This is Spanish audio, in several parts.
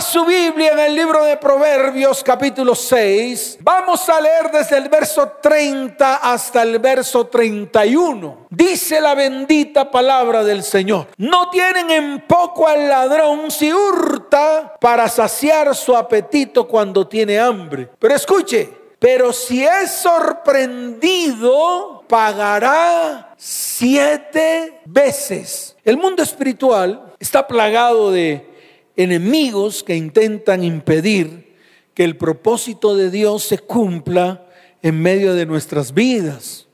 Su Biblia en el libro de Proverbios capítulo 6. Vamos a leer desde el verso 30 hasta el verso 31. Dice la bendita palabra del Señor. No tienen en poco al ladrón si hurta para saciar su apetito cuando tiene hambre. Pero escuche, pero si es sorprendido, pagará siete veces. El mundo espiritual está plagado de enemigos que intentan impedir que el propósito de Dios se cumpla en medio de nuestras vidas,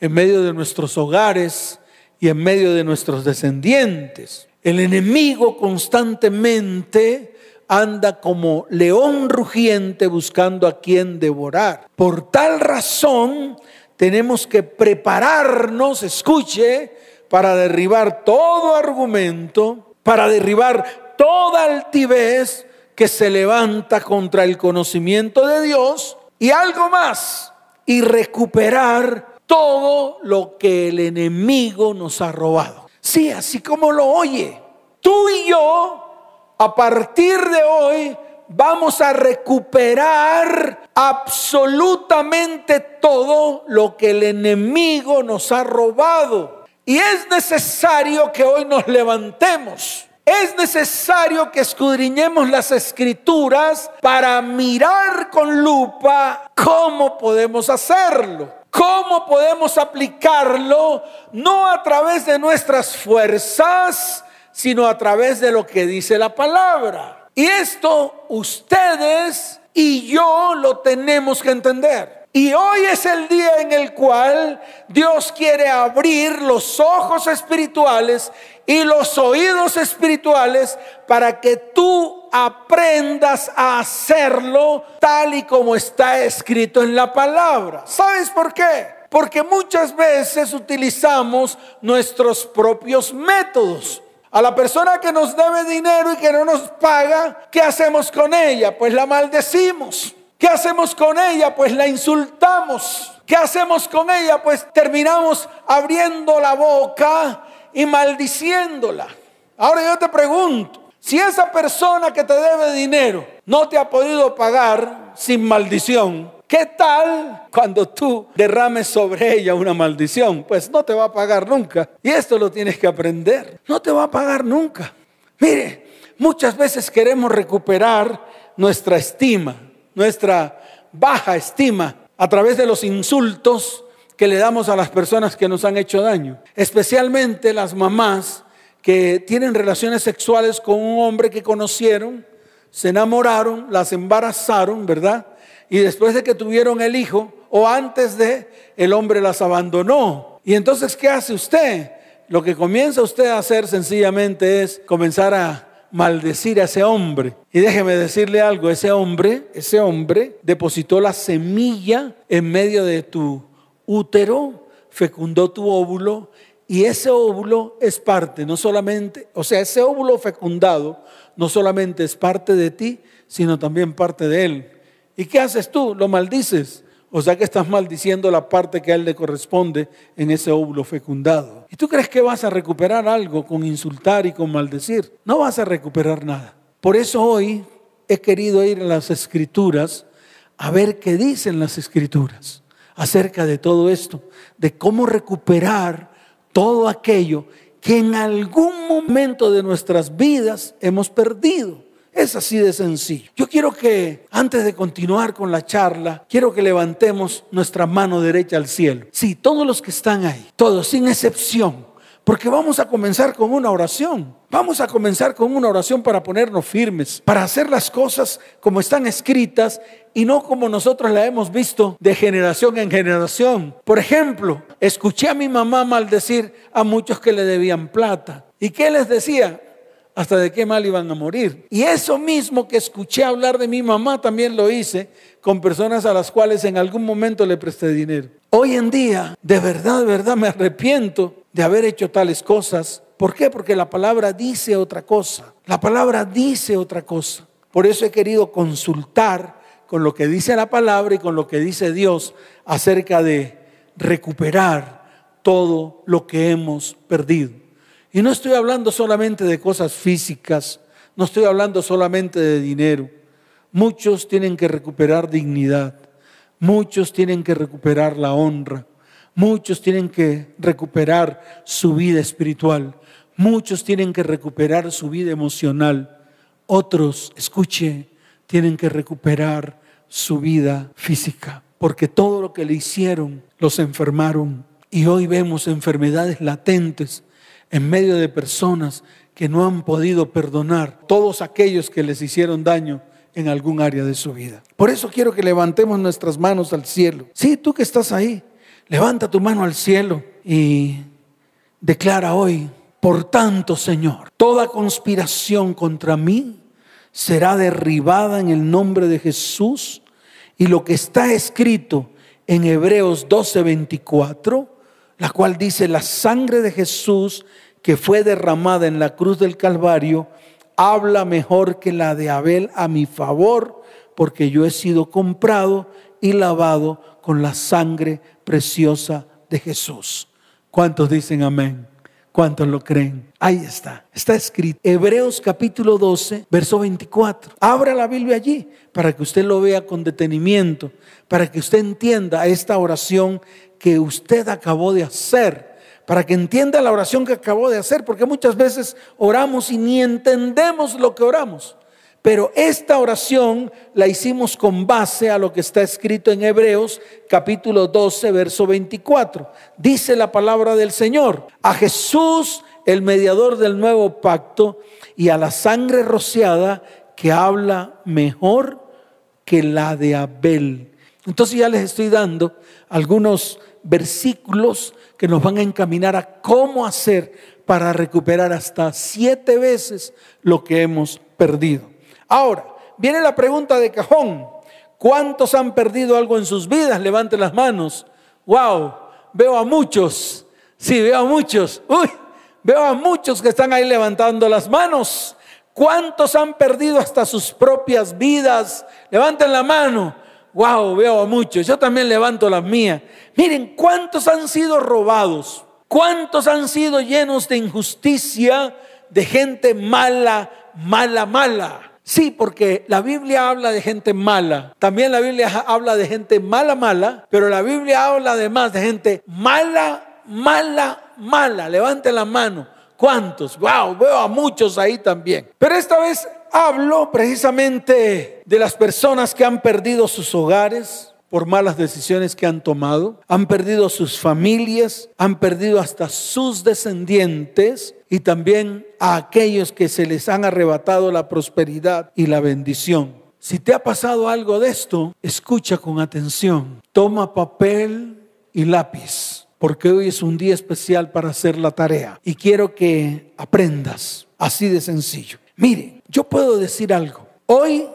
en medio de nuestros hogares y en medio de nuestros descendientes. El enemigo constantemente anda como león rugiente buscando a quien devorar. Por tal razón tenemos que prepararnos, escuche, para derribar todo argumento, para derribar toda altivez que se levanta contra el conocimiento de Dios y algo más, y recuperar todo lo que el enemigo nos ha robado. Sí, así como lo oye, tú y yo, a partir de hoy, vamos a recuperar absolutamente todo lo que el enemigo nos ha robado. Y es necesario que hoy nos levantemos es necesario que escudriñemos las escrituras para mirar con lupa cómo podemos hacerlo. ¿Cómo podemos aplicarlo? No a través de nuestras fuerzas, sino a través de lo que dice la palabra. Y esto ustedes y yo lo tenemos que entender. Y hoy es el día en el cual Dios quiere abrir los ojos espirituales y los oídos espirituales para que tú aprendas a hacerlo tal y como está escrito en la palabra. ¿Sabes por qué? Porque muchas veces utilizamos nuestros propios métodos. A la persona que nos debe dinero y que no nos paga, ¿qué hacemos con ella? Pues la maldecimos. ¿Qué hacemos con ella? Pues la insultamos. ¿Qué hacemos con ella? Pues terminamos abriendo la boca y maldiciéndola. Ahora yo te pregunto, si esa persona que te debe dinero no te ha podido pagar sin maldición, ¿qué tal cuando tú derrames sobre ella una maldición? Pues no te va a pagar nunca. Y esto lo tienes que aprender. No te va a pagar nunca. Mire, muchas veces queremos recuperar nuestra estima, nuestra baja estima a través de los insultos que le damos a las personas que nos han hecho daño, especialmente las mamás que tienen relaciones sexuales con un hombre que conocieron, se enamoraron, las embarazaron, ¿verdad? Y después de que tuvieron el hijo o antes de, el hombre las abandonó. Y entonces, ¿qué hace usted? Lo que comienza usted a hacer sencillamente es comenzar a maldecir a ese hombre. Y déjeme decirle algo, ese hombre, ese hombre depositó la semilla en medio de tu útero, fecundó tu óvulo y ese óvulo es parte, no solamente, o sea, ese óvulo fecundado no solamente es parte de ti, sino también parte de él. ¿Y qué haces tú? Lo maldices. O sea que estás maldiciendo la parte que a él le corresponde en ese óvulo fecundado. ¿Y tú crees que vas a recuperar algo con insultar y con maldecir? No vas a recuperar nada. Por eso hoy he querido ir a las escrituras a ver qué dicen las escrituras acerca de todo esto, de cómo recuperar todo aquello que en algún momento de nuestras vidas hemos perdido. Es así de sencillo. Yo quiero que antes de continuar con la charla, quiero que levantemos nuestra mano derecha al cielo. Sí, todos los que están ahí, todos, sin excepción, porque vamos a comenzar con una oración. Vamos a comenzar con una oración para ponernos firmes, para hacer las cosas como están escritas y no como nosotros la hemos visto de generación en generación. Por ejemplo, escuché a mi mamá maldecir a muchos que le debían plata. ¿Y qué les decía? Hasta de qué mal iban a morir. Y eso mismo que escuché hablar de mi mamá también lo hice con personas a las cuales en algún momento le presté dinero. Hoy en día, de verdad, de verdad me arrepiento de haber hecho tales cosas. ¿Por qué? Porque la palabra dice otra cosa. La palabra dice otra cosa. Por eso he querido consultar con lo que dice la palabra y con lo que dice Dios acerca de recuperar todo lo que hemos perdido. Y no estoy hablando solamente de cosas físicas, No estoy hablando solamente de dinero. Muchos tienen que recuperar dignidad. Muchos tienen que recuperar la honra. Muchos tienen que recuperar su vida espiritual. Muchos tienen que recuperar su vida emocional. Otros, escuche, tienen que recuperar su vida física. Porque todo lo que le hicieron los enfermaron. Y hoy vemos enfermedades latentes en medio de personas que no han podido perdonar todos aquellos que les hicieron daño en algún área de su vida. Por eso quiero que levantemos nuestras manos al cielo. Sí, tú que estás ahí, levanta tu mano al cielo y declara hoy, por tanto, Señor, toda conspiración contra mí será derribada en el nombre de Jesús y lo que está escrito en Hebreos 12:24, la cual dice, la sangre de Jesús que fue derramada en la cruz del Calvario, habla mejor que la de Abel a mi favor, porque yo he sido comprado y lavado con la sangre preciosa de Jesús. ¿Cuántos dicen amén? ¿Cuántos lo creen? Ahí está, está escrito. Hebreos capítulo 12, verso 24. Abra la Biblia allí para que usted lo vea con detenimiento, para que usted entienda esta oración que usted acabó de hacer, para que entienda la oración que acabó de hacer, porque muchas veces oramos y ni entendemos lo que oramos. Pero esta oración la hicimos con base a lo que está escrito en Hebreos capítulo 12, verso 24. Dice la palabra del Señor, a Jesús, el mediador del nuevo pacto, y a la sangre rociada que habla mejor que la de Abel. Entonces ya les estoy dando algunos versículos que nos van a encaminar a cómo hacer para recuperar hasta siete veces lo que hemos perdido. Ahora, viene la pregunta de cajón. ¿Cuántos han perdido algo en sus vidas? Levanten las manos. Wow, veo a muchos. Sí, veo a muchos. Uy, veo a muchos que están ahí levantando las manos. ¿Cuántos han perdido hasta sus propias vidas? Levanten la mano. Wow, veo a muchos. Yo también levanto las mías. Miren, ¿cuántos han sido robados? ¿Cuántos han sido llenos de injusticia, de gente mala, mala, mala? Sí, porque la Biblia habla de gente mala. También la Biblia habla de gente mala, mala. Pero la Biblia habla además de gente mala, mala, mala. Levante la mano. ¿Cuántos? Wow, veo a muchos ahí también. Pero esta vez hablo precisamente de las personas que han perdido sus hogares, por malas decisiones que han tomado, han perdido sus familias, han perdido hasta sus descendientes y también a aquellos que se les han arrebatado la prosperidad y la bendición. Si te ha pasado algo de esto, escucha con atención. Toma papel y lápiz, porque hoy es un día especial para hacer la tarea y quiero que aprendas así de sencillo. Mire, yo puedo decir algo. Hoy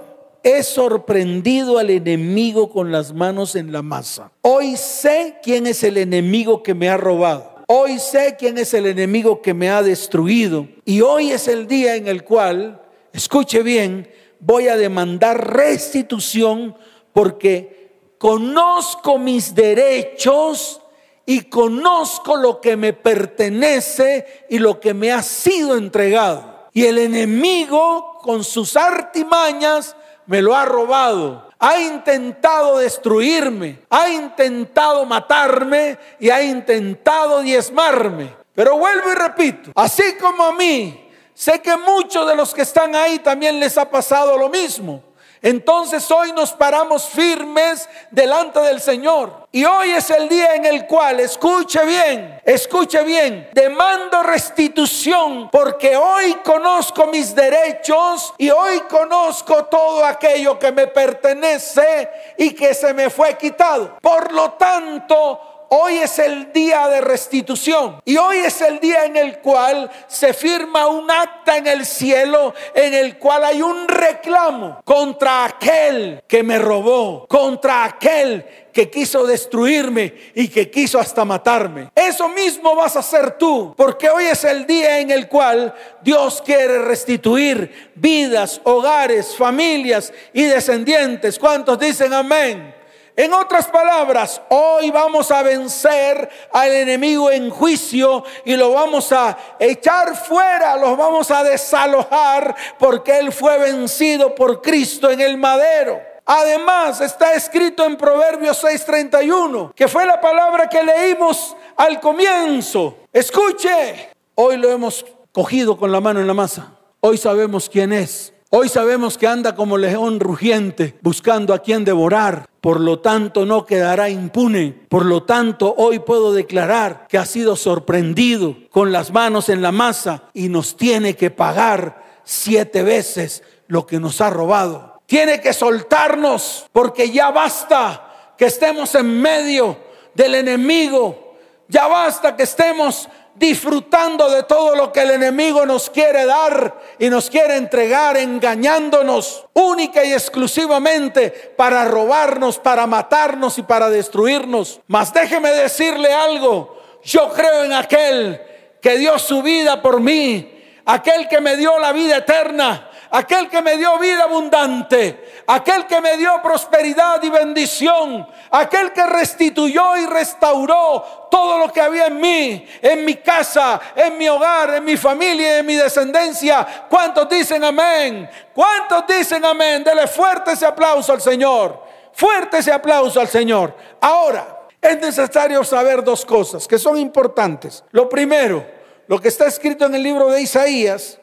he sorprendido al enemigo con las manos en la masa. Hoy sé quién es el enemigo que me ha robado. Hoy sé quién es el enemigo que me ha destruido. Y hoy es el día en el cual, escuche bien, voy a demandar restitución porque conozco mis derechos y conozco lo que me pertenece y lo que me ha sido entregado. Y el enemigo con sus artimañas me lo ha robado. Ha intentado destruirme, ha intentado matarme y ha intentado diezmarme. Pero vuelvo y repito, así como a mí, sé que muchos de los que están ahí también les ha pasado lo mismo. Entonces hoy nos paramos firmes delante del Señor. Y hoy es el día en el cual, escuche bien, escuche bien, demando restitución porque hoy conozco mis derechos y hoy conozco todo aquello que me pertenece y que se me fue quitado. Por lo tanto, hoy es el día de restitución y hoy es el día en el cual se firma un acta en el cielo en el cual hay un reclamo contra aquel que me robó, contra aquel que quiso destruirme y que quiso hasta matarme. Eso mismo vas a hacer tú, porque hoy es el día en el cual Dios quiere restituir vidas, hogares, familias y descendientes. ¿Cuántos dicen amén? En otras palabras, hoy vamos a vencer al enemigo en juicio y lo vamos a echar fuera, lo vamos a desalojar porque él fue vencido por Cristo en el madero. Además, está escrito en Proverbios 6:31, que fue la palabra que leímos al comienzo. Escuche, hoy lo hemos cogido con la mano en la masa. Hoy sabemos quién es. Hoy sabemos que anda como león rugiente buscando a quien devorar. Por lo tanto, no quedará impune. Por lo tanto, hoy puedo declarar que ha sido sorprendido con las manos en la masa y nos tiene que pagar siete veces lo que nos ha robado. Tiene que soltarnos porque ya basta que estemos en medio del enemigo. Ya basta que estemos disfrutando de todo lo que el enemigo nos quiere dar y nos quiere entregar, engañándonos única y exclusivamente para robarnos, para matarnos y para destruirnos. Mas déjeme decirle algo, yo creo en aquel que dio su vida por mí, aquel que me dio la vida eterna aquel que me dio vida abundante, aquel que me dio prosperidad y bendición, aquel que restituyó y restauró todo lo que había en mí, en mi casa, en mi hogar, en mi familia, en mi descendencia. ¿Cuántos dicen amén? ¿Cuántos dicen amén? Dele fuerte ese aplauso al Señor. Fuerte ese aplauso al Señor. Ahora, es necesario saber dos cosas que son importantes. Lo primero, lo que está escrito en el libro de Isaías,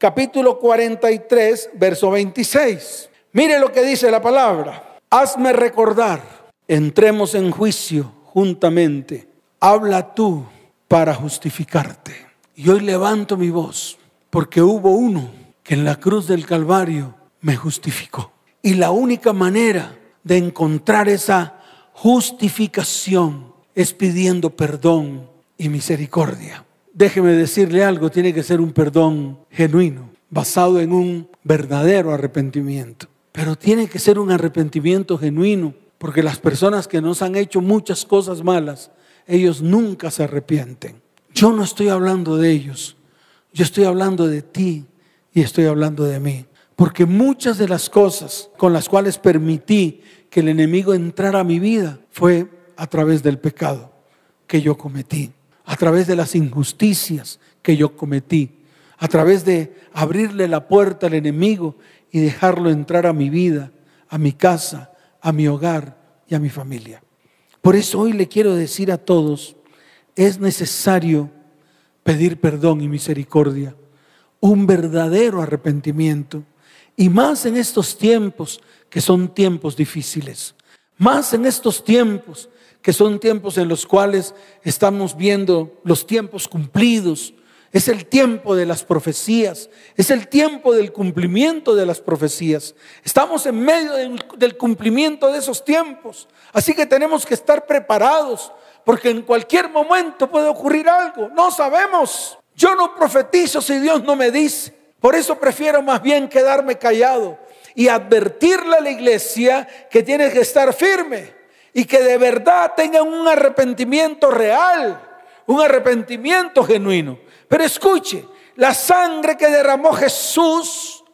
capítulo 43, verso 26. Mire lo que dice la palabra. Hazme recordar, entremos en juicio juntamente. Habla tú para justificarte. Y hoy levanto mi voz porque hubo uno que en la cruz del Calvario me justificó. Y la única manera de encontrar esa justificación es pidiendo perdón y misericordia déjeme decirle algo, tiene que ser un perdón genuino, basado en un verdadero arrepentimiento. Pero tiene que ser un arrepentimiento genuino, porque las personas que nos han hecho muchas cosas malas, ellos nunca se arrepienten. Yo no estoy hablando de ellos, yo estoy hablando de ti y estoy hablando de mí. Porque muchas de las cosas con las cuales permití que el enemigo entrara a mi vida fue a través del pecado que yo cometí a través de las injusticias que yo cometí, a través de abrirle la puerta al enemigo y dejarlo entrar a mi vida, a mi casa, a mi hogar y a mi familia. Por eso hoy le quiero decir a todos, es necesario pedir perdón y misericordia, un verdadero arrepentimiento, y más en estos tiempos que son tiempos difíciles, más en estos tiempos que son tiempos en los cuales estamos viendo los tiempos cumplidos. Es el tiempo de las profecías, es el tiempo del cumplimiento de las profecías. Estamos en medio del, cumplimiento de esos tiempos. Así que tenemos que estar preparados, porque en cualquier momento puede ocurrir algo. No sabemos. Yo no profetizo si Dios no me dice. Por eso prefiero más bien quedarme callado y advertirle a la iglesia que tiene que estar firme y que de verdad tengan un arrepentimiento real, un arrepentimiento genuino. Pero escuche, la sangre que derramó Jesús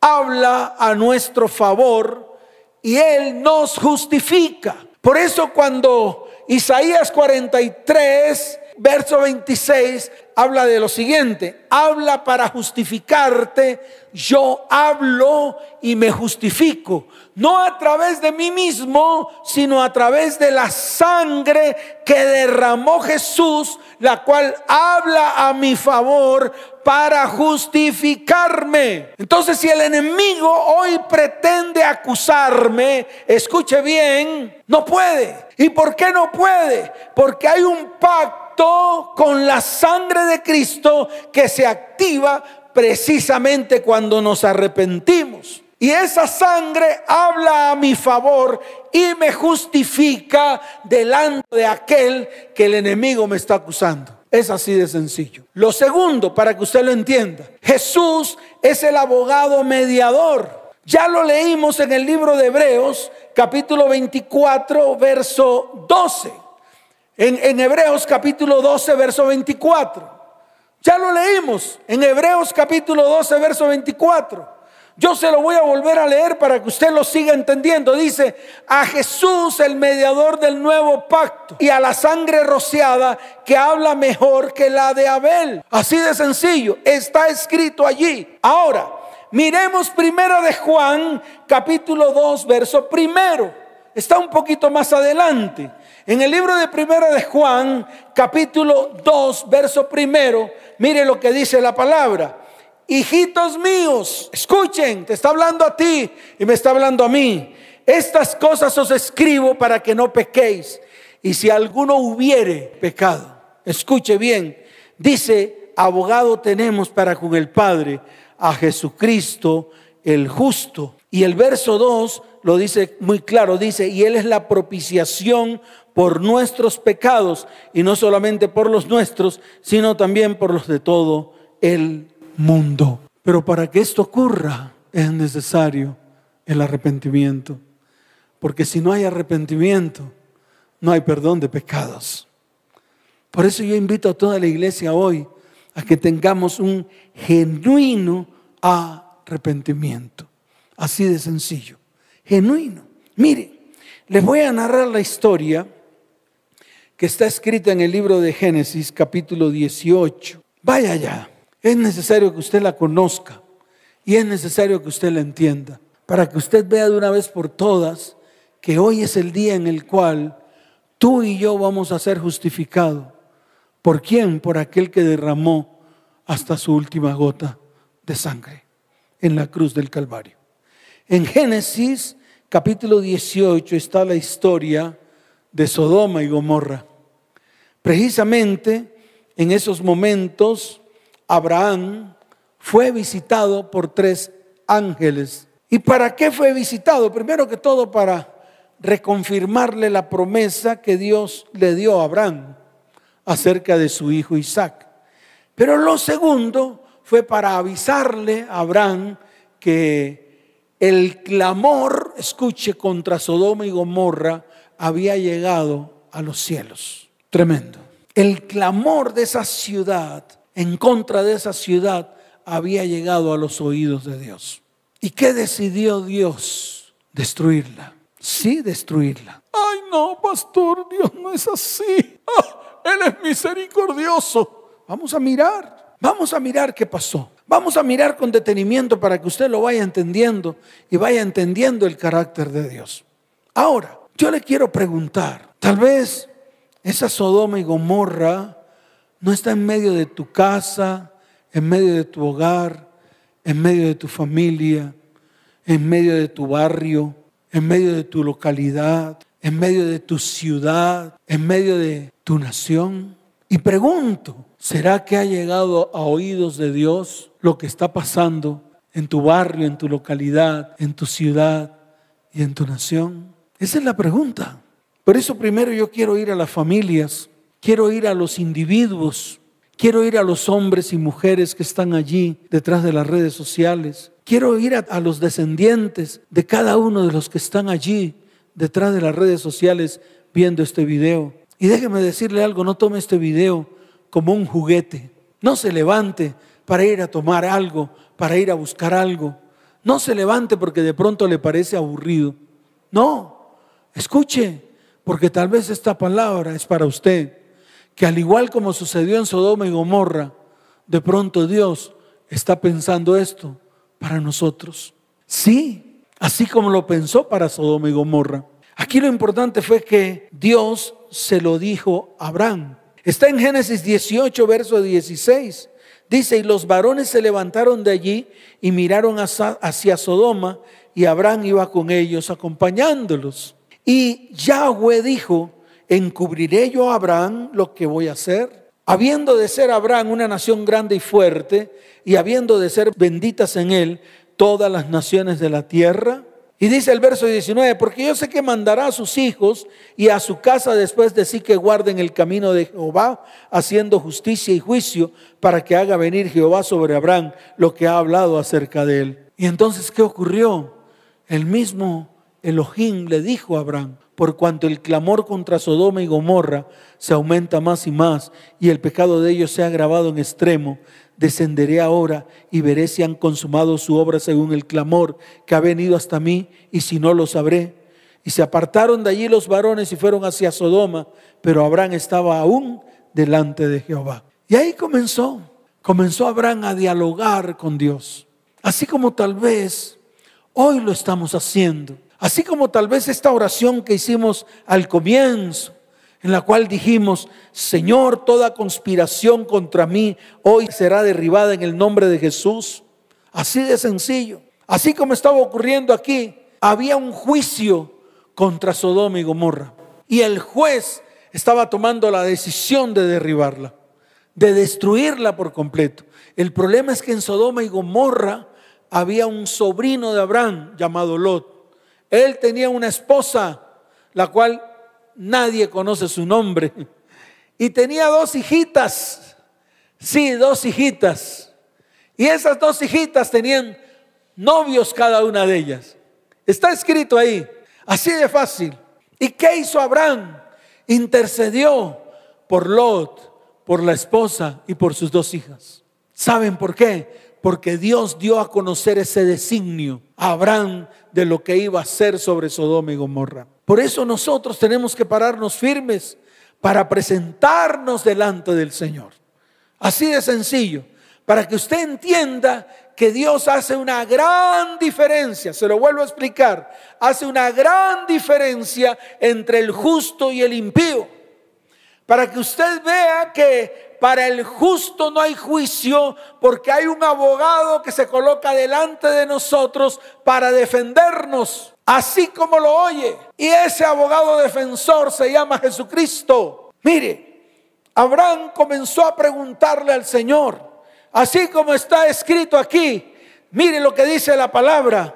habla a nuestro favor y Él nos justifica. Por eso cuando Isaías 43 verso 26 habla de lo siguiente, habla para justificarte, yo hablo y me justifico, no a través de mí mismo, sino a través de la sangre que derramó Jesús, la cual habla a mi favor para justificarme. Entonces, si el enemigo hoy pretende acusarme, escuche bien, no puede. ¿Y por qué no puede? Porque hay un pacto con la sangre de Cristo que se activa precisamente cuando nos arrepentimos. Y esa sangre habla a mi favor y me justifica delante de aquel que el enemigo me está acusando. Es así de sencillo. Lo segundo, para que usted lo entienda, Jesús es el abogado mediador. Ya lo leímos en el libro de Hebreos, capítulo 24, verso 12 en, Hebreos capítulo 12, verso 24. Ya lo leímos en Hebreos capítulo 12, verso 24, Yo se lo voy a volver a leer para que usted lo siga entendiendo. Dice, a Jesús el mediador del nuevo pacto y a la sangre rociada que habla mejor que la de Abel. Así de sencillo, está escrito allí. Ahora, miremos primero de Juan capítulo 2, verso primero. Está un poquito más adelante. En el libro de primero de Juan capítulo 2, verso primero, mire lo que dice la palabra hijitos míos, escuchen, te está hablando a ti y me está hablando a mí. Estas cosas os escribo para que no pequéis. Y si alguno hubiere pecado, escuche bien, dice, abogado tenemos para con el Padre a Jesucristo el justo. Y el verso 2 lo dice muy claro, dice, y Él es la propiciación por nuestros pecados, y no solamente por los nuestros, sino también por los de todo el mundo. Pero para que esto ocurra es necesario el arrepentimiento. Porque si no hay arrepentimiento, no hay perdón de pecados. Por eso yo invito a toda la iglesia hoy a que tengamos un genuino arrepentimiento. Así de sencillo. Genuino. Mire, les voy a narrar la historia que está escrita en el libro de Génesis capítulo 18. Vaya allá. Es necesario que usted la conozca y es necesario que usted la entienda para que usted vea de una vez por todas que hoy es el día en el cual tú y yo vamos a ser justificados. ¿Por quién? Por aquel que derramó hasta su última gota de sangre en la cruz del Calvario. En Génesis capítulo 18 está la historia de Sodoma y Gomorra. Precisamente en esos momentos Abraham fue visitado por tres ángeles. ¿Y para qué fue visitado? Primero que todo para reconfirmarle la promesa que Dios le dio a Abraham acerca de su hijo Isaac. Pero lo segundo fue para avisarle a Abraham que el clamor, escuche, contra Sodoma y Gomorra había llegado a los cielos. Tremendo. El clamor de esa ciudad en contra de esa ciudad había llegado a los oídos de Dios. ¿Y qué decidió Dios? Destruirla. Sí, destruirla. Ay, no, pastor, Dios no es así. Ah, él es misericordioso. Vamos a mirar, vamos a mirar qué pasó. Vamos a mirar con detenimiento para que usted lo vaya entendiendo y vaya entendiendo el carácter de Dios. Ahora, yo le quiero preguntar, tal vez esa Sodoma y Gomorra no está en medio de tu casa, en medio de tu hogar, en medio de tu familia, en medio de tu barrio, en medio de tu localidad, en medio de tu ciudad, en medio de tu nación. Y pregunto, ¿será que ha llegado a oídos de Dios lo que está pasando en tu barrio, en tu localidad, en tu ciudad y en tu nación? Esa es la pregunta. Por eso primero yo quiero ir a las familias Quiero ir a los individuos, quiero ir a los hombres y mujeres que están allí detrás de las redes sociales. Quiero ir a, los descendientes de cada uno de los que están allí detrás de las redes sociales viendo este video. Y déjeme decirle algo, no tome este video como un juguete. No se levante para ir a tomar algo, para ir a buscar algo. No se levante porque de pronto le parece aburrido. No, escuche, porque tal vez esta palabra es para usted que al igual como sucedió en Sodoma y Gomorra, de pronto Dios está pensando esto para nosotros. Sí, así como lo pensó para Sodoma y Gomorra. Aquí lo importante fue que Dios se lo dijo a Abraham. Está en Génesis 18, verso 16. Dice, y los varones se levantaron de allí y miraron hacia Sodoma y Abraham iba con ellos acompañándolos. Y Yahweh dijo, ¿encubriré yo a Abraham lo que voy a hacer? Habiendo de ser Abraham una nación grande y fuerte, y habiendo de ser benditas en él todas las naciones de la tierra. Y dice el verso 19, porque yo sé que mandará a sus hijos y a su casa después de sí que guarden el camino de Jehová, haciendo justicia y juicio, para que haga venir Jehová sobre Abraham lo que ha hablado acerca de él. Y entonces, ¿qué ocurrió? El mismo Elohim le dijo a Abraham, por cuanto el clamor contra Sodoma y Gomorra se aumenta más y más y el pecado de ellos se ha agravado en extremo, descenderé ahora y veré si han consumado su obra según el clamor que ha venido hasta mí, y si no lo sabré. Y se apartaron de allí los varones y fueron hacia Sodoma, pero Abraham estaba aún delante de Jehová. Y ahí comenzó, comenzó Abraham a dialogar con Dios, así como tal vez hoy lo estamos haciendo, así como tal vez esta oración que hicimos al comienzo, en la cual dijimos, Señor, toda conspiración contra mí hoy será derribada en el nombre de Jesús. Así de sencillo. Así como estaba ocurriendo aquí, había un juicio contra Sodoma y Gomorra. Y el juez estaba tomando la decisión de derribarla, de destruirla por completo. El problema es que en Sodoma y Gomorra había un sobrino de Abraham llamado Lot. Él tenía una esposa, la cual nadie conoce su nombre. Y tenía dos hijitas, sí, dos hijitas. Y esas dos hijitas tenían novios cada una de ellas. Está escrito ahí, así de fácil. ¿Y qué hizo Abraham? Intercedió por Lot, por la esposa y por sus dos hijas. ¿Saben por qué? Porque Dios dio a conocer ese designio Abraham de lo que iba a hacer sobre Sodoma y Gomorra. Por eso nosotros tenemos que pararnos firmes para presentarnos delante del Señor. Así de sencillo, para que usted entienda que Dios hace una gran diferencia, se lo vuelvo a explicar, hace una gran diferencia entre el justo y el impío. Para que usted vea que para el justo no hay juicio porque hay un abogado que se coloca delante de nosotros para defendernos así como lo oye. Y ese abogado defensor se llama Jesucristo. Mire, Abraham comenzó a preguntarle al Señor, así como está escrito aquí. Mire lo que dice la palabra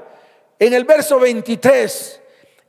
en el verso 23.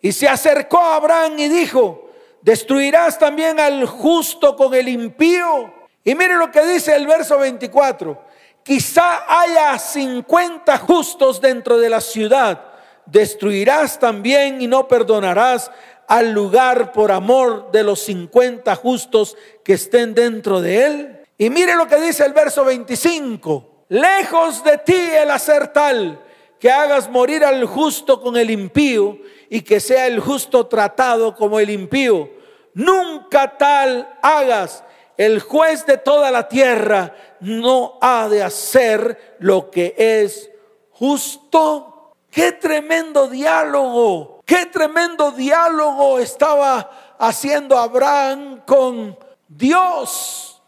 Y se acercó a Abraham y dijo, destruirás también al justo con el impío. Y mire lo que dice el verso 24. Quizá haya 50 justos dentro de la ciudad destruirás también y no perdonarás al lugar por amor de los 50 justos que estén dentro de él. Y mire lo que dice el verso 25. Lejos de ti el hacer tal que hagas morir al justo con el impío y que sea el justo tratado como el impío. Nunca tal hagas. El juez de toda la tierra no ha de hacer lo que es justo Qué tremendo diálogo, qué tremendo diálogo estaba haciendo Abraham con Dios.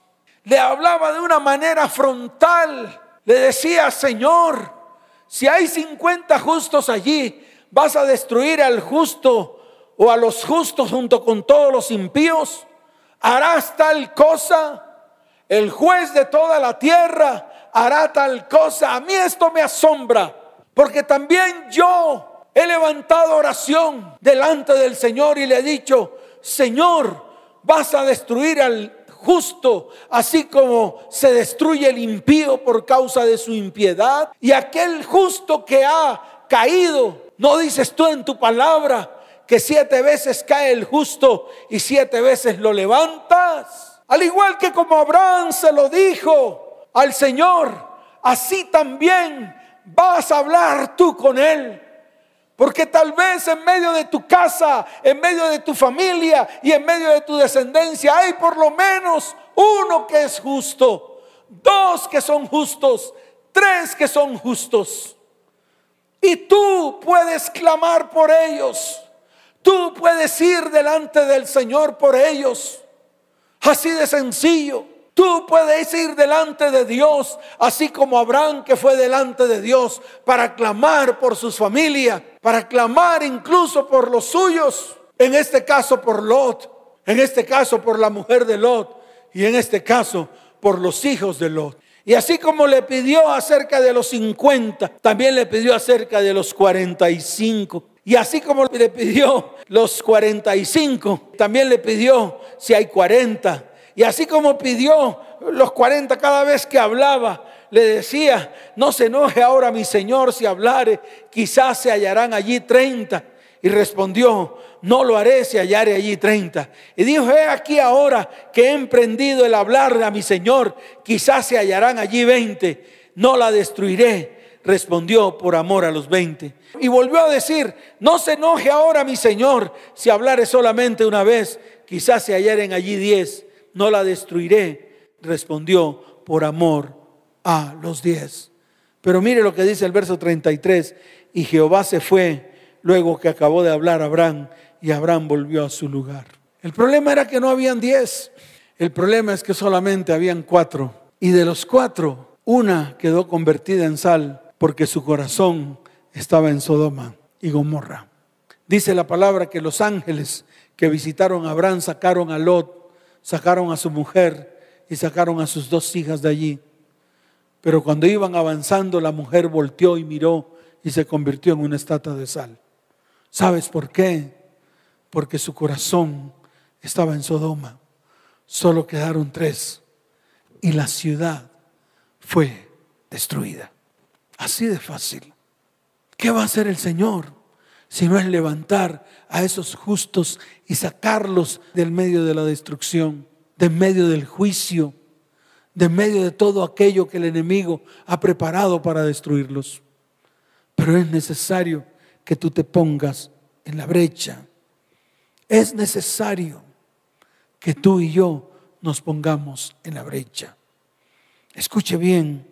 Le hablaba de una manera frontal. Le decía, Señor, si hay 50 justos allí, ¿vas a destruir al justo o a los justos junto con todos los impíos? ¿Harás tal cosa? El juez de toda la tierra hará tal cosa. A mí esto me asombra. Porque también yo he levantado oración delante del Señor y le he dicho, Señor, vas a destruir al justo, así como se destruye el impío por causa de su impiedad. Y aquel justo que ha caído, no dices tú en tu palabra que siete veces cae el justo y siete veces lo levantas. Al igual que como Abraham se lo dijo al Señor, así también vas a hablar tú con Él. Porque tal vez en medio de tu casa, en medio de tu familia y en medio de tu descendencia hay por lo menos uno que es justo, dos que son justos, tres que son justos. Y tú puedes clamar por ellos. Tú puedes ir delante del Señor por ellos. Así de sencillo. Tú puedes ir delante de Dios, así como Abraham que fue delante de Dios para clamar por sus familias, para clamar incluso por los suyos, en este caso por Lot, en este caso por la mujer de Lot y en este caso por los hijos de Lot. Y así como le pidió acerca de los 50, también le pidió acerca de los 45. Y así como le pidió los 45, también le pidió si hay 40 y así como pidió los 40 cada vez que hablaba, le decía, no se enoje ahora mi Señor si hablare, quizás se hallarán allí 30. Y respondió, no lo haré si hallare allí treinta. Y dijo, he aquí ahora que he emprendido el hablar a mi Señor, quizás se hallarán allí veinte, no la destruiré. Respondió por amor a los veinte. Y volvió a decir, no se enoje ahora mi Señor si hablare solamente una vez, quizás se hallaren allí diez, no la destruiré. Respondió por amor a los diez. Pero mire lo que dice el verso 33, y Jehová se fue luego que acabó de hablar Abraham y Abraham volvió a su lugar. El problema era que no habían diez, el problema es que solamente habían cuatro, y de los cuatro, una quedó convertida en sal porque su corazón estaba en Sodoma y Gomorra. Dice la palabra que los ángeles que visitaron a Abraham sacaron a Lot, sacaron a su mujer y sacaron a sus dos hijas de allí. Pero cuando iban avanzando, la mujer volteó y miró y se convirtió en una estatua de sal. ¿Sabes por qué? Porque su corazón estaba en Sodoma. Solo quedaron tres y la ciudad fue destruida. Así de fácil. ¿Qué va a hacer el Señor si no es levantar a esos justos y sacarlos del medio de la destrucción, del medio del juicio, de medio de todo aquello que el enemigo ha preparado para destruirlos. Pero es necesario que tú te pongas en la brecha. Es necesario que tú y yo nos pongamos en la brecha. Escuche bien,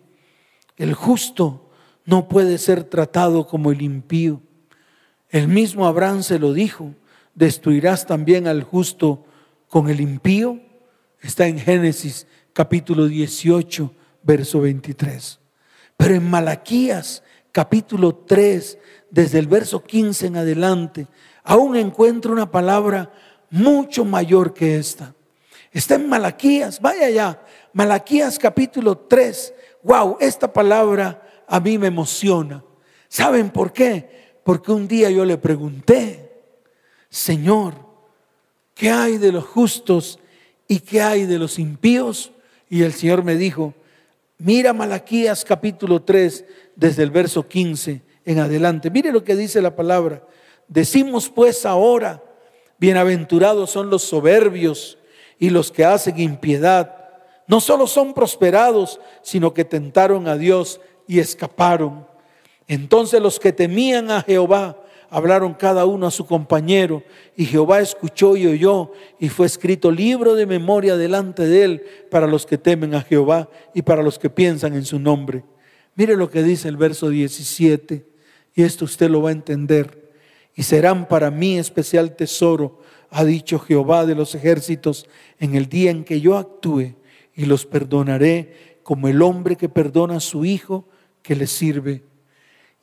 el justo no puede ser tratado como el impío. El mismo Abraham se lo dijo, destruirás también al justo con el impío. Está en Génesis capítulo 18, verso 23. Pero en Malaquías capítulo 3, desde el verso 15 en adelante, aún encuentro una palabra mucho mayor que esta. Está en Malaquías, vaya ya, Malaquías capítulo 3. Wow, esta palabra a mí me emociona. ¿Saben por qué? Porque un día yo le pregunté, Señor, ¿qué hay de los justos y qué hay de los impíos? Y el Señor me dijo, mira Malaquías capítulo 3, desde el verso 15 en adelante. Mire lo que dice la palabra. Decimos pues ahora, bienaventurados son los soberbios y los que hacen impiedad. No solo son prosperados, sino que tentaron a Dios y escaparon. Entonces los que temían a Jehová hablaron cada uno a su compañero, y Jehová escuchó y oyó, y fue escrito libro de memoria delante de él para los que temen a Jehová y para los que piensan en su nombre. Mire lo que dice el verso 17, y esto usted lo va a entender. Y serán para mí especial tesoro, ha dicho Jehová de los ejércitos, en el día en que yo actúe, y los perdonaré como el hombre que perdona a su hijo que le sirve.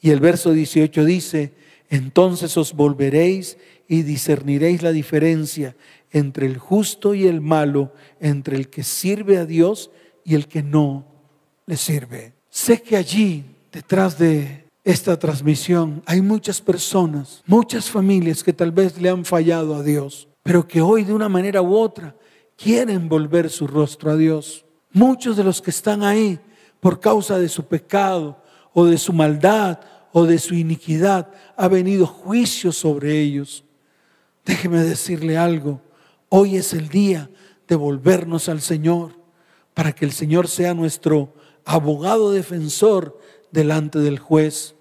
Y el verso 18 dice, entonces os volveréis y discerniréis la diferencia entre el justo y el malo, entre el que sirve a Dios y el que no le sirve. Sé que allí, detrás de esta transmisión, hay muchas personas, muchas familias que tal vez le han fallado a Dios, pero que hoy de una manera u otra quieren volver su rostro a Dios. Muchos de los que están ahí por causa de su pecado o de su maldad o de su iniquidad, ha venido juicio sobre ellos. Déjeme decirle algo, hoy es el día de volvernos al Señor, para que el Señor sea nuestro abogado defensor delante del juez,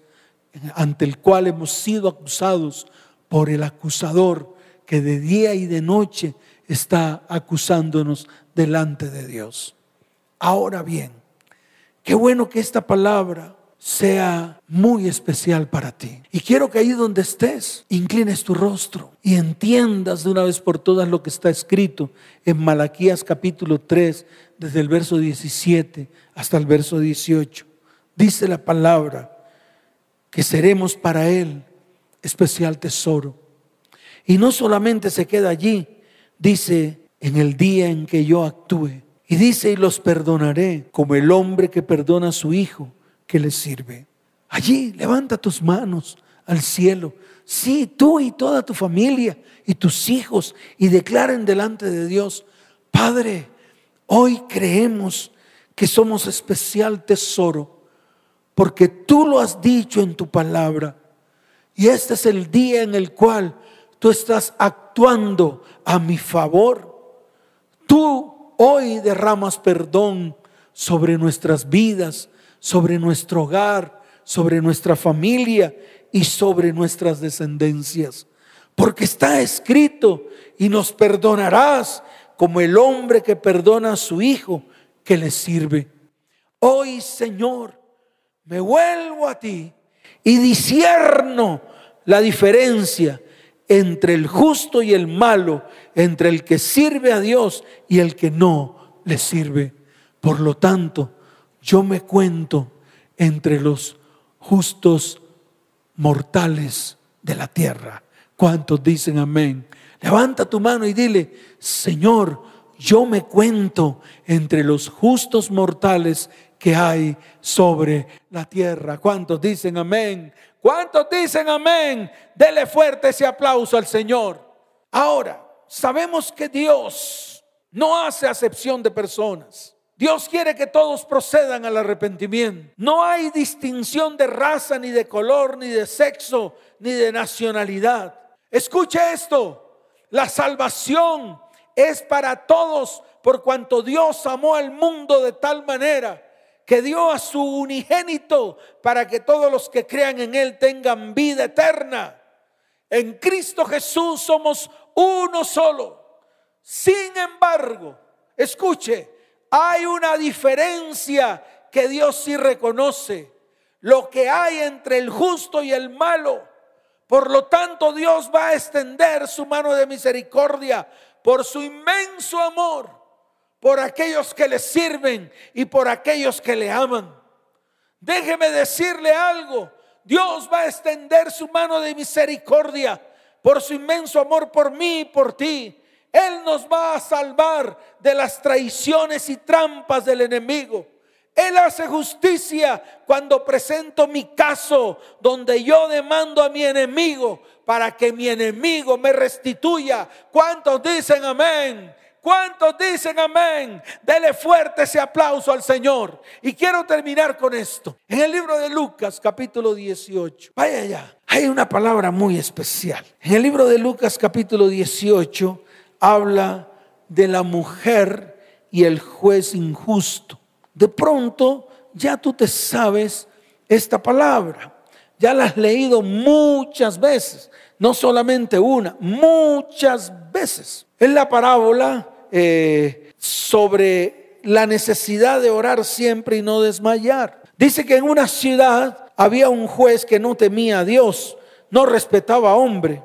ante el cual hemos sido acusados por el acusador que de día y de noche está acusándonos delante de Dios. Ahora bien, qué bueno que esta palabra sea muy especial para ti. Y quiero que ahí donde estés, inclines tu rostro y entiendas de una vez por todas lo que está escrito en Malaquías capítulo 3, desde el verso 17 hasta el verso 18. Dice la palabra que seremos para Él especial tesoro. Y no solamente se queda allí, dice, en el día en que yo actúe. Y dice, y los perdonaré como el hombre que perdona a su hijo que le sirve. Allí levanta tus manos al cielo. Sí, tú y toda tu familia y tus hijos y declaren delante de Dios, Padre, hoy creemos que somos especial tesoro porque tú lo has dicho en tu palabra. Y este es el día en el cual tú estás actuando a mi favor. Tú hoy derramas perdón sobre nuestras vidas, sobre nuestro hogar, sobre nuestra familia y sobre nuestras descendencias. Porque está escrito y nos perdonarás como el hombre que perdona a su hijo que le sirve. Hoy, Señor, me vuelvo a ti y disierno la diferencia entre el justo y el malo, entre el que sirve a Dios y el que no le sirve. Por lo tanto, yo me cuento entre los justos mortales de la tierra. ¿Cuántos dicen amén? Levanta tu mano y dile, Señor, yo me cuento entre los justos mortales que hay sobre la tierra. ¿Cuántos dicen amén? ¿Cuántos dicen amén? Dele fuerte ese aplauso al Señor. Ahora, sabemos que Dios no hace acepción de personas. Dios quiere que todos procedan al arrepentimiento. No hay distinción de raza, ni de color, ni de sexo, ni de nacionalidad. Escuche esto. La salvación es para todos por cuanto Dios amó al mundo de tal manera que dio a su unigénito para que todos los que crean en Él tengan vida eterna. En Cristo Jesús somos uno solo. Sin embargo, escuche, hay una diferencia que Dios sí reconoce. Lo que hay entre el justo y el malo. Por lo tanto, Dios va a extender su mano de misericordia por su inmenso amor por aquellos que le sirven y por aquellos que le aman. Déjeme decirle algo. Dios va a extender su mano de misericordia por su inmenso amor por mí y por ti. Él nos va a salvar de las traiciones y trampas del enemigo. Él hace justicia cuando presento mi caso donde yo demando a mi enemigo para que mi enemigo me restituya. ¿Cuántos dicen amén? ¿Cuántos dicen amén? Dele fuerte ese aplauso al Señor. Y quiero terminar con esto. En el libro de Lucas, capítulo 18. Vaya allá. Hay una palabra muy especial. En el libro de Lucas, capítulo 18, habla de la mujer y el juez injusto. De pronto, ya tú te sabes esta palabra. Ya la has leído muchas veces. No solamente una, muchas veces. En la parábola eh, sobre la necesidad de orar siempre y no desmayar. Dice que en una ciudad había un juez que no temía a Dios, no respetaba a hombre.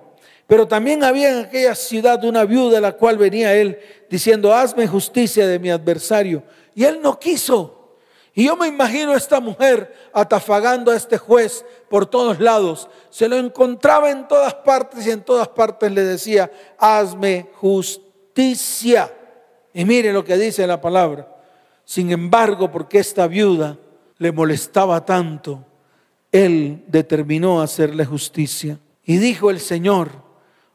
Pero también había en aquella ciudad una viuda a la cual venía él diciendo, hazme justicia de mi adversario. Y él no quiso. Y yo me imagino a esta mujer atafagando a este juez por todos lados. Se lo encontraba en todas partes y en todas partes le decía, hazme justicia. Y mire lo que dice la palabra. Sin embargo, porque esta viuda le molestaba tanto, él determinó hacerle justicia. Y dijo el Señor,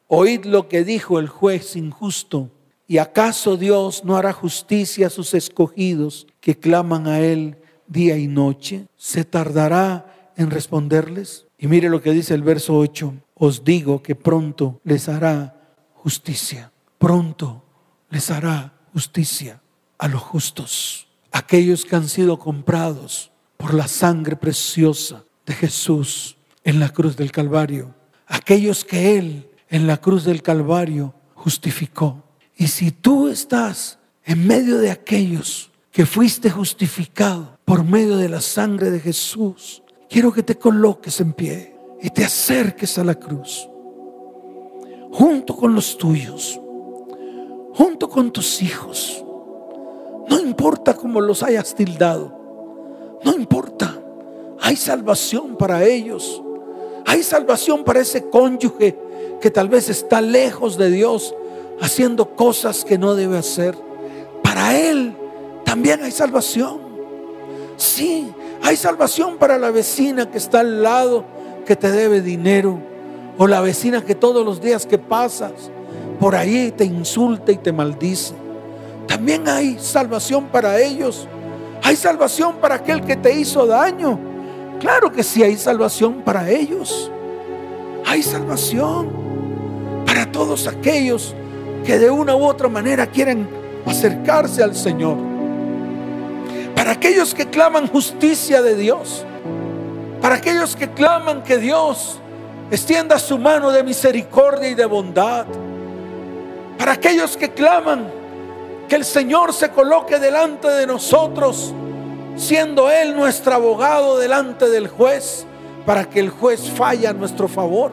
oíd lo que dijo el juez injusto. ¿Y acaso Dios no hará justicia a sus escogidos que claman a Él día y noche? ¿Se tardará en responderles? Y mire lo que dice el verso 8. Os digo que pronto les hará justicia. Pronto les hará justicia a los justos, aquellos que han sido comprados por la sangre preciosa de Jesús en la cruz del Calvario, aquellos que Él en la cruz del Calvario justificó. Y si tú estás en medio de aquellos que fuiste justificado por medio de la sangre de Jesús, quiero que te coloques en pie y te acerques a la cruz, junto con los tuyos junto con tus hijos. No importa cómo los hayas tildado. No importa. Hay salvación para ellos. Hay salvación para ese cónyuge que tal vez está lejos de Dios, haciendo cosas que no debe hacer. Para él también hay salvación. Sí, hay salvación para la vecina que está al lado, que te debe dinero. O la vecina que todos los días que pasas por ahí te insulta y te maldice. También hay salvación para ellos. Hay salvación para aquel que te hizo daño. Claro que sí hay salvación para ellos. hay salvación para todos aquellos que de una u otra manera quieren acercarse al Señor. Para aquellos que claman justicia de Dios. Para aquellos que claman que Dios extienda su mano de misericordia y de bondad. Para aquellos que claman que el Señor se coloque delante de nosotros, siendo Él nuestro abogado delante del juez, para que el juez falle a nuestro favor.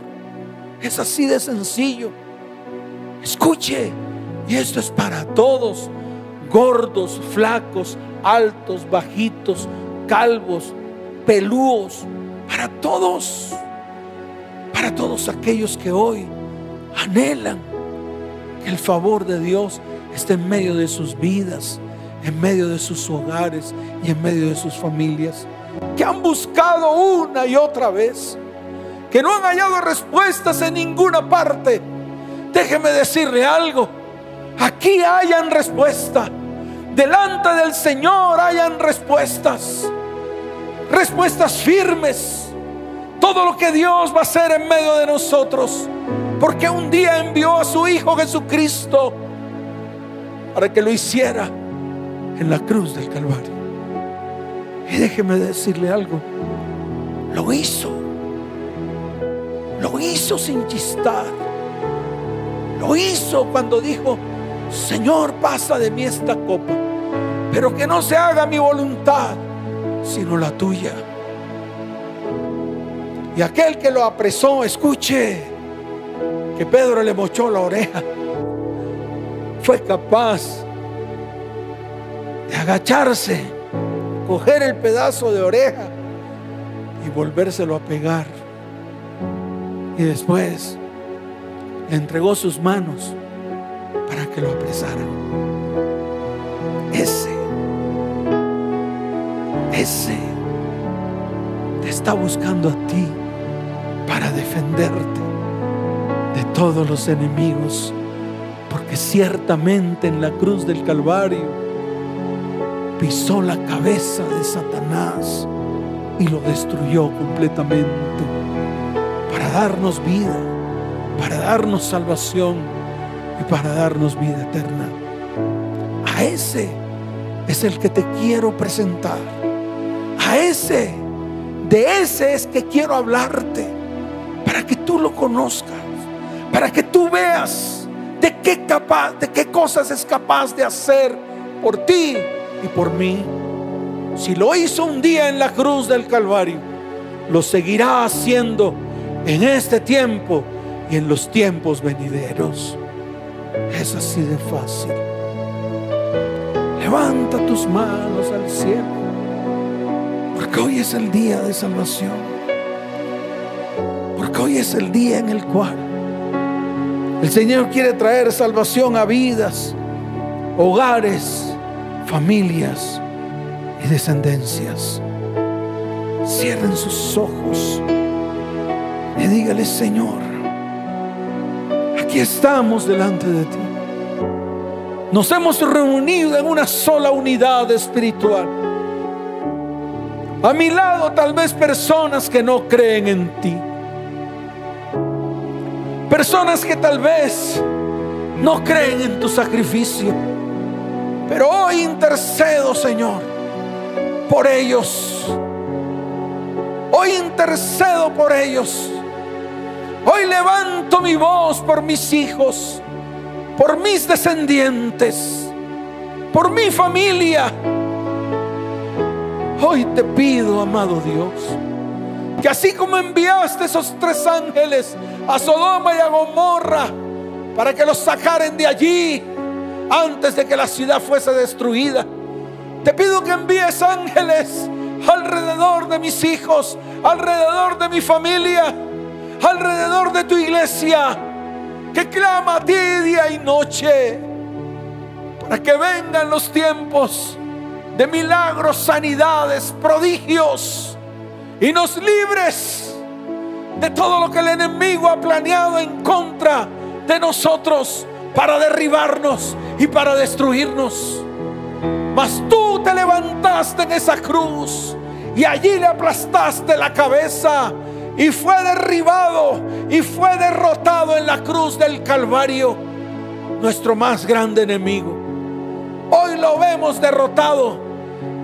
Es así de sencillo. Escuche, y esto es para todos, gordos, flacos, altos, bajitos, calvos, pelúos, para todos, para todos aquellos que hoy anhelan que el favor de Dios esté en medio de sus vidas, en medio de sus hogares y en medio de sus familias, que han buscado una y otra vez, que no han hallado respuestas en ninguna parte. Déjeme decirle algo, aquí hayan respuesta, delante del Señor hayan respuestas, respuestas firmes, todo lo que Dios va a hacer en medio de nosotros, porque un día envió a su Hijo Jesucristo para que lo hiciera en la cruz del Calvario. Y déjeme decirle algo, lo hizo, lo hizo sin chistar, lo hizo cuando dijo, Señor, pasa de mí esta copa, pero que no se haga mi voluntad, sino la tuya. Y aquel que lo apresó, escuche, que Pedro le mochó la oreja, fue capaz de agacharse, coger el pedazo de oreja y volvérselo a pegar. Y después le entregó sus manos para que lo apresaran. Ese, ese te está buscando a ti para defenderte de todos los enemigos. Porque ciertamente en la cruz del Calvario pisó la cabeza de Satanás y lo destruyó completamente para darnos vida, para darnos salvación y para darnos vida eterna. A ese es el que te quiero presentar. A ese, de ese es que quiero hablarte, para que tú lo conozcas, para que tú veas de qué capaz, de qué cosas es capaz de hacer por ti y por mí. Si lo hizo un día en la cruz del Calvario, lo seguirá haciendo en este tiempo y en los tiempos venideros. Es así de fácil. Levanta tus manos al cielo, porque hoy es el día de salvación. Porque hoy es el día en el cual el Señor quiere traer salvación a vidas, hogares, familias y descendencias. Cierren sus ojos y dígale, Señor, aquí estamos delante de ti. Nos hemos reunido en una sola unidad espiritual. A mi lado tal vez personas que no creen en ti. Personas que tal vez no creen en tu sacrificio. Pero hoy intercedo, Señor, por ellos. Hoy intercedo por ellos. Hoy levanto mi voz por mis hijos, por mis descendientes, por mi familia. Hoy te pido, amado Dios, que así como enviaste esos tres ángeles a Sodoma y a Gomorra para que los sacaren de allí, antes de que la ciudad fuese destruida. Te pido que envíes ángeles alrededor de mis hijos, alrededor de mi familia, alrededor de tu iglesia, que clama a ti día y noche, para que vengan los tiempos de milagros, sanidades, prodigios, y nos libres de todo lo que el enemigo ha planeado en contra de nosotros para derribarnos y para destruirnos. Mas tú te levantaste en esa cruz y allí le aplastaste la cabeza y fue derribado y fue derrotado en la cruz del Calvario, nuestro más grande enemigo. Hoy lo vemos derrotado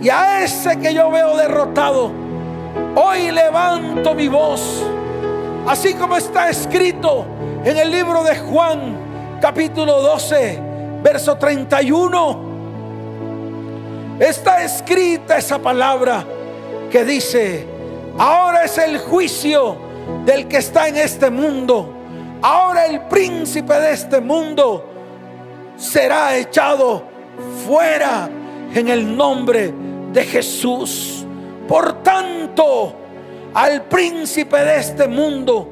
y a ese que yo veo derrotado, hoy levanto mi voz, así como está escrito en el libro de Juan, capítulo 12, verso 31. Está escrita esa palabra que dice, ahora es el juicio del que está en este mundo. Ahora el príncipe de este mundo será echado fuera en el nombre de Jesús. Por tanto, al príncipe de este mundo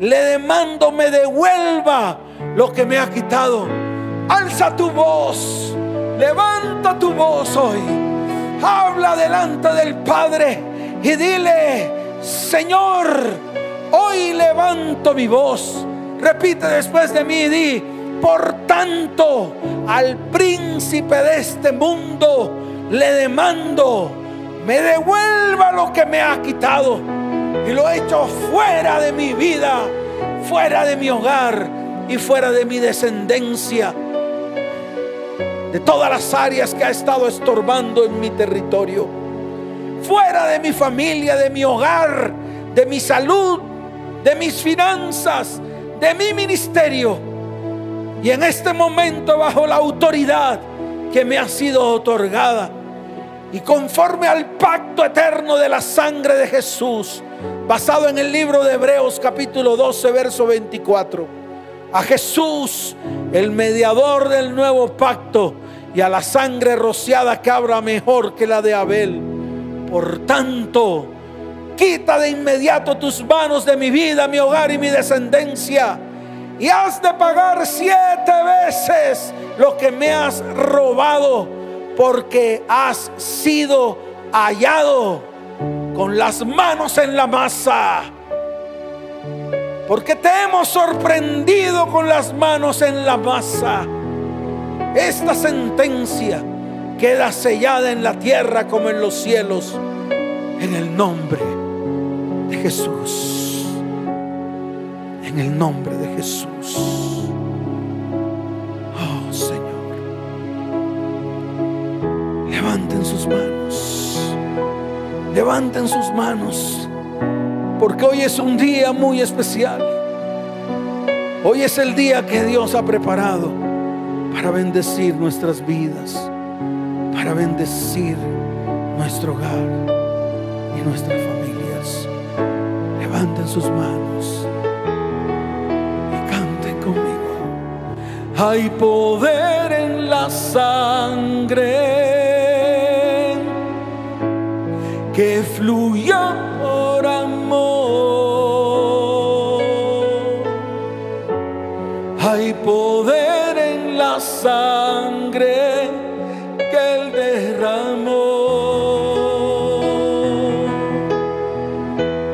le demando me devuelva lo que me ha quitado. Alza tu voz, levanta tu voz hoy. Habla delante del Padre y dile, Señor, hoy levanto mi voz. Repite después de mí y di, por tanto, al príncipe de este mundo le demando, me devuelva lo que me ha quitado y lo he hecho fuera de mi vida, fuera de mi hogar y fuera de mi descendencia, de todas las áreas que ha estado estorbando en mi territorio, fuera de mi familia, de mi hogar, de mi salud, de mis finanzas, de mi ministerio. Y en este momento bajo la autoridad que me ha sido otorgada y conforme al pacto eterno de la sangre de Jesús, basado en el libro de Hebreos capítulo 12, verso 24. A Jesús, el mediador del nuevo pacto, y a la sangre rociada cabra mejor que la de Abel. Por tanto, quita de inmediato tus manos de mi vida, mi hogar y mi descendencia. Y has de pagar siete veces lo que me has robado, porque has sido hallado con las manos en la masa. Porque te hemos sorprendido con las manos en la masa. Esta sentencia queda sellada en la tierra como en los cielos. En el nombre de Jesús. En el nombre de Jesús. Oh Señor. Levanten sus manos. Levanten sus manos, porque hoy es un día muy especial. Hoy es el día que Dios ha preparado para bendecir nuestras vidas, para bendecir nuestro hogar y nuestras familias. Levanten sus manos y canten conmigo. Hay poder en la sangre que fluya sangre que Él derramó.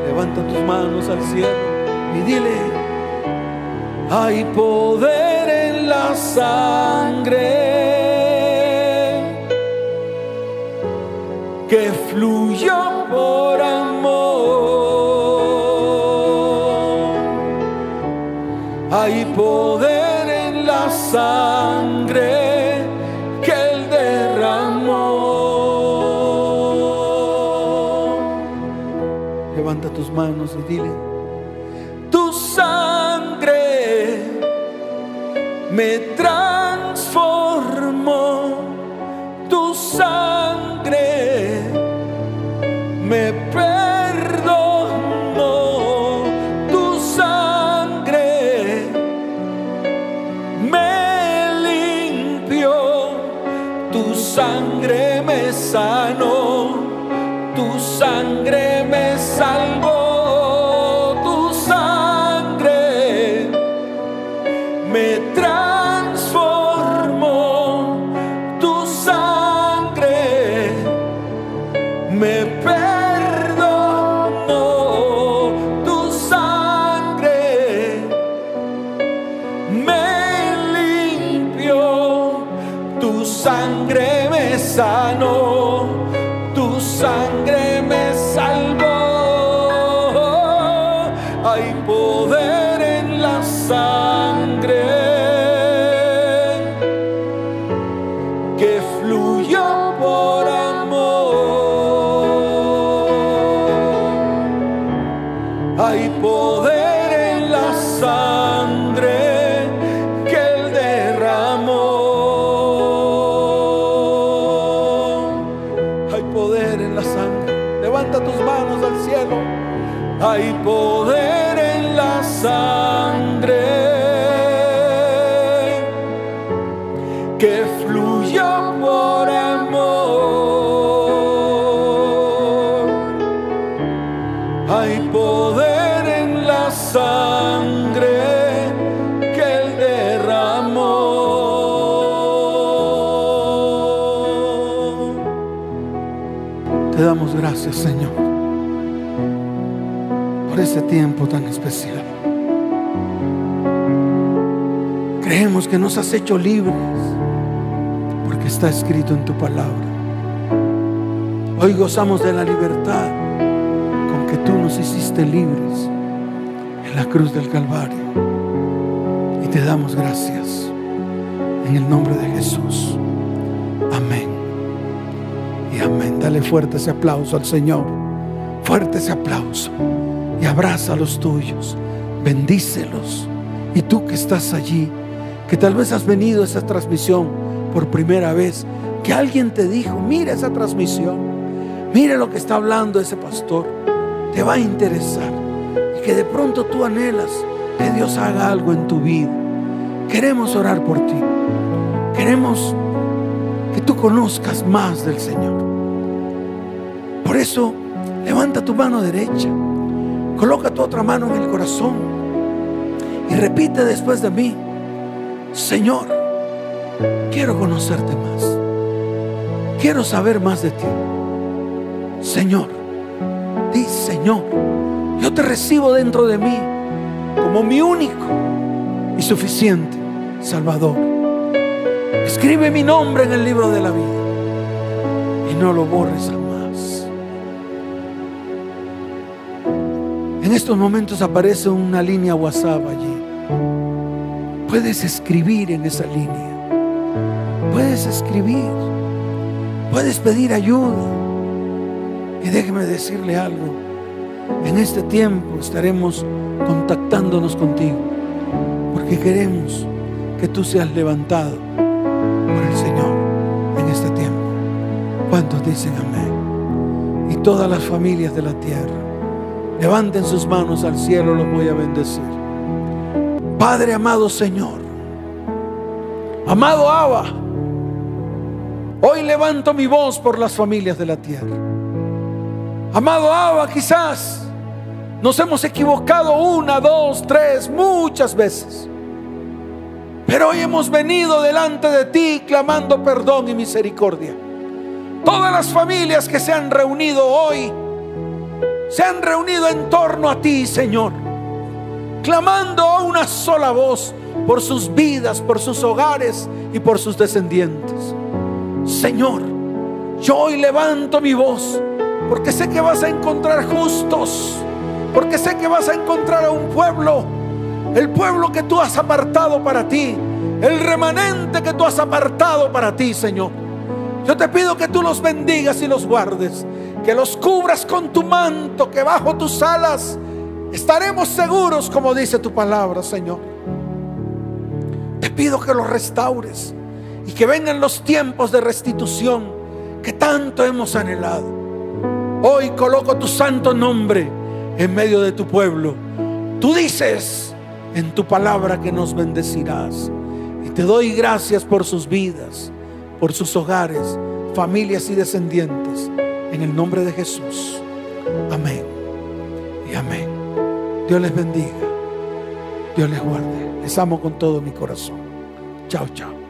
Levanta tus manos al cielo y dile, hay poder en la sangre que fluyó por amor. Hay poder en la sangre tus manos y dile, tu sangre me transformó, sangre tiempo tan especial. Creemos que nos has hecho libres porque está escrito en tu palabra. Hoy gozamos de la libertad con que tú nos hiciste libres en la cruz del Calvario. Y te damos gracias en el nombre de Jesús. Amén. Y amén. Dale fuerte ese aplauso al Señor. Fuerte ese aplauso. Abraza a los tuyos. Bendícelos. Y tú que estás allí, que tal vez has venido a esa transmisión por primera vez, que alguien te dijo, mira esa transmisión, mira lo que está hablando ese pastor, te va a interesar. Y que de pronto tú anhelas que Dios haga algo en tu vida. Queremos orar por ti. Queremos que tú conozcas más del Señor. Por eso, levanta tu mano derecha, coloca tu otra mano en el corazón y repite después de mí, Señor, quiero conocerte más. Quiero saber más de ti. Señor, di Señor, yo te recibo dentro de mí como mi único y suficiente Salvador. Escribe mi nombre en el libro de la vida y no lo borres En estos momentos aparece una línea WhatsApp allí. Puedes escribir en esa línea. Puedes escribir. Puedes pedir ayuda. Y déjeme decirle algo. En este tiempo estaremos contactándonos contigo. Porque queremos que tú seas levantado por el Señor en este tiempo. ¿Cuántos dicen amén? Y todas las familias de la tierra, levanten sus manos al cielo, los voy a bendecir. Padre amado Señor, amado Abba, hoy levanto mi voz por las familias de la tierra. Amado Abba, quizás nos hemos equivocado una, dos, tres, muchas veces. Pero hoy hemos venido delante de ti clamando perdón y misericordia. Todas las familias que se han reunido hoy, se han reunido en torno a ti, Señor, clamando a una sola voz por sus vidas, por sus hogares y por sus descendientes. Señor, yo hoy levanto mi voz porque sé que vas a encontrar justos, porque sé que vas a encontrar a un pueblo, el pueblo que tú has apartado para ti, el remanente que tú has apartado para ti, Señor. Yo te pido que tú los bendigas y los guardes, que los cubras con tu manto, que bajo tus alas estaremos seguros, como dice tu palabra, Señor. Te pido que los restaures y que vengan los tiempos de restitución que tanto hemos anhelado. Hoy coloco tu santo nombre en medio de tu pueblo. Tú dices en tu palabra que nos bendecirás. Y te doy gracias por sus vidas, por sus hogares, familias y descendientes. En el nombre de Jesús. Amén. Y amén. Dios les bendiga. Dios les guarde. Les amo con todo mi corazón. Chao, chao.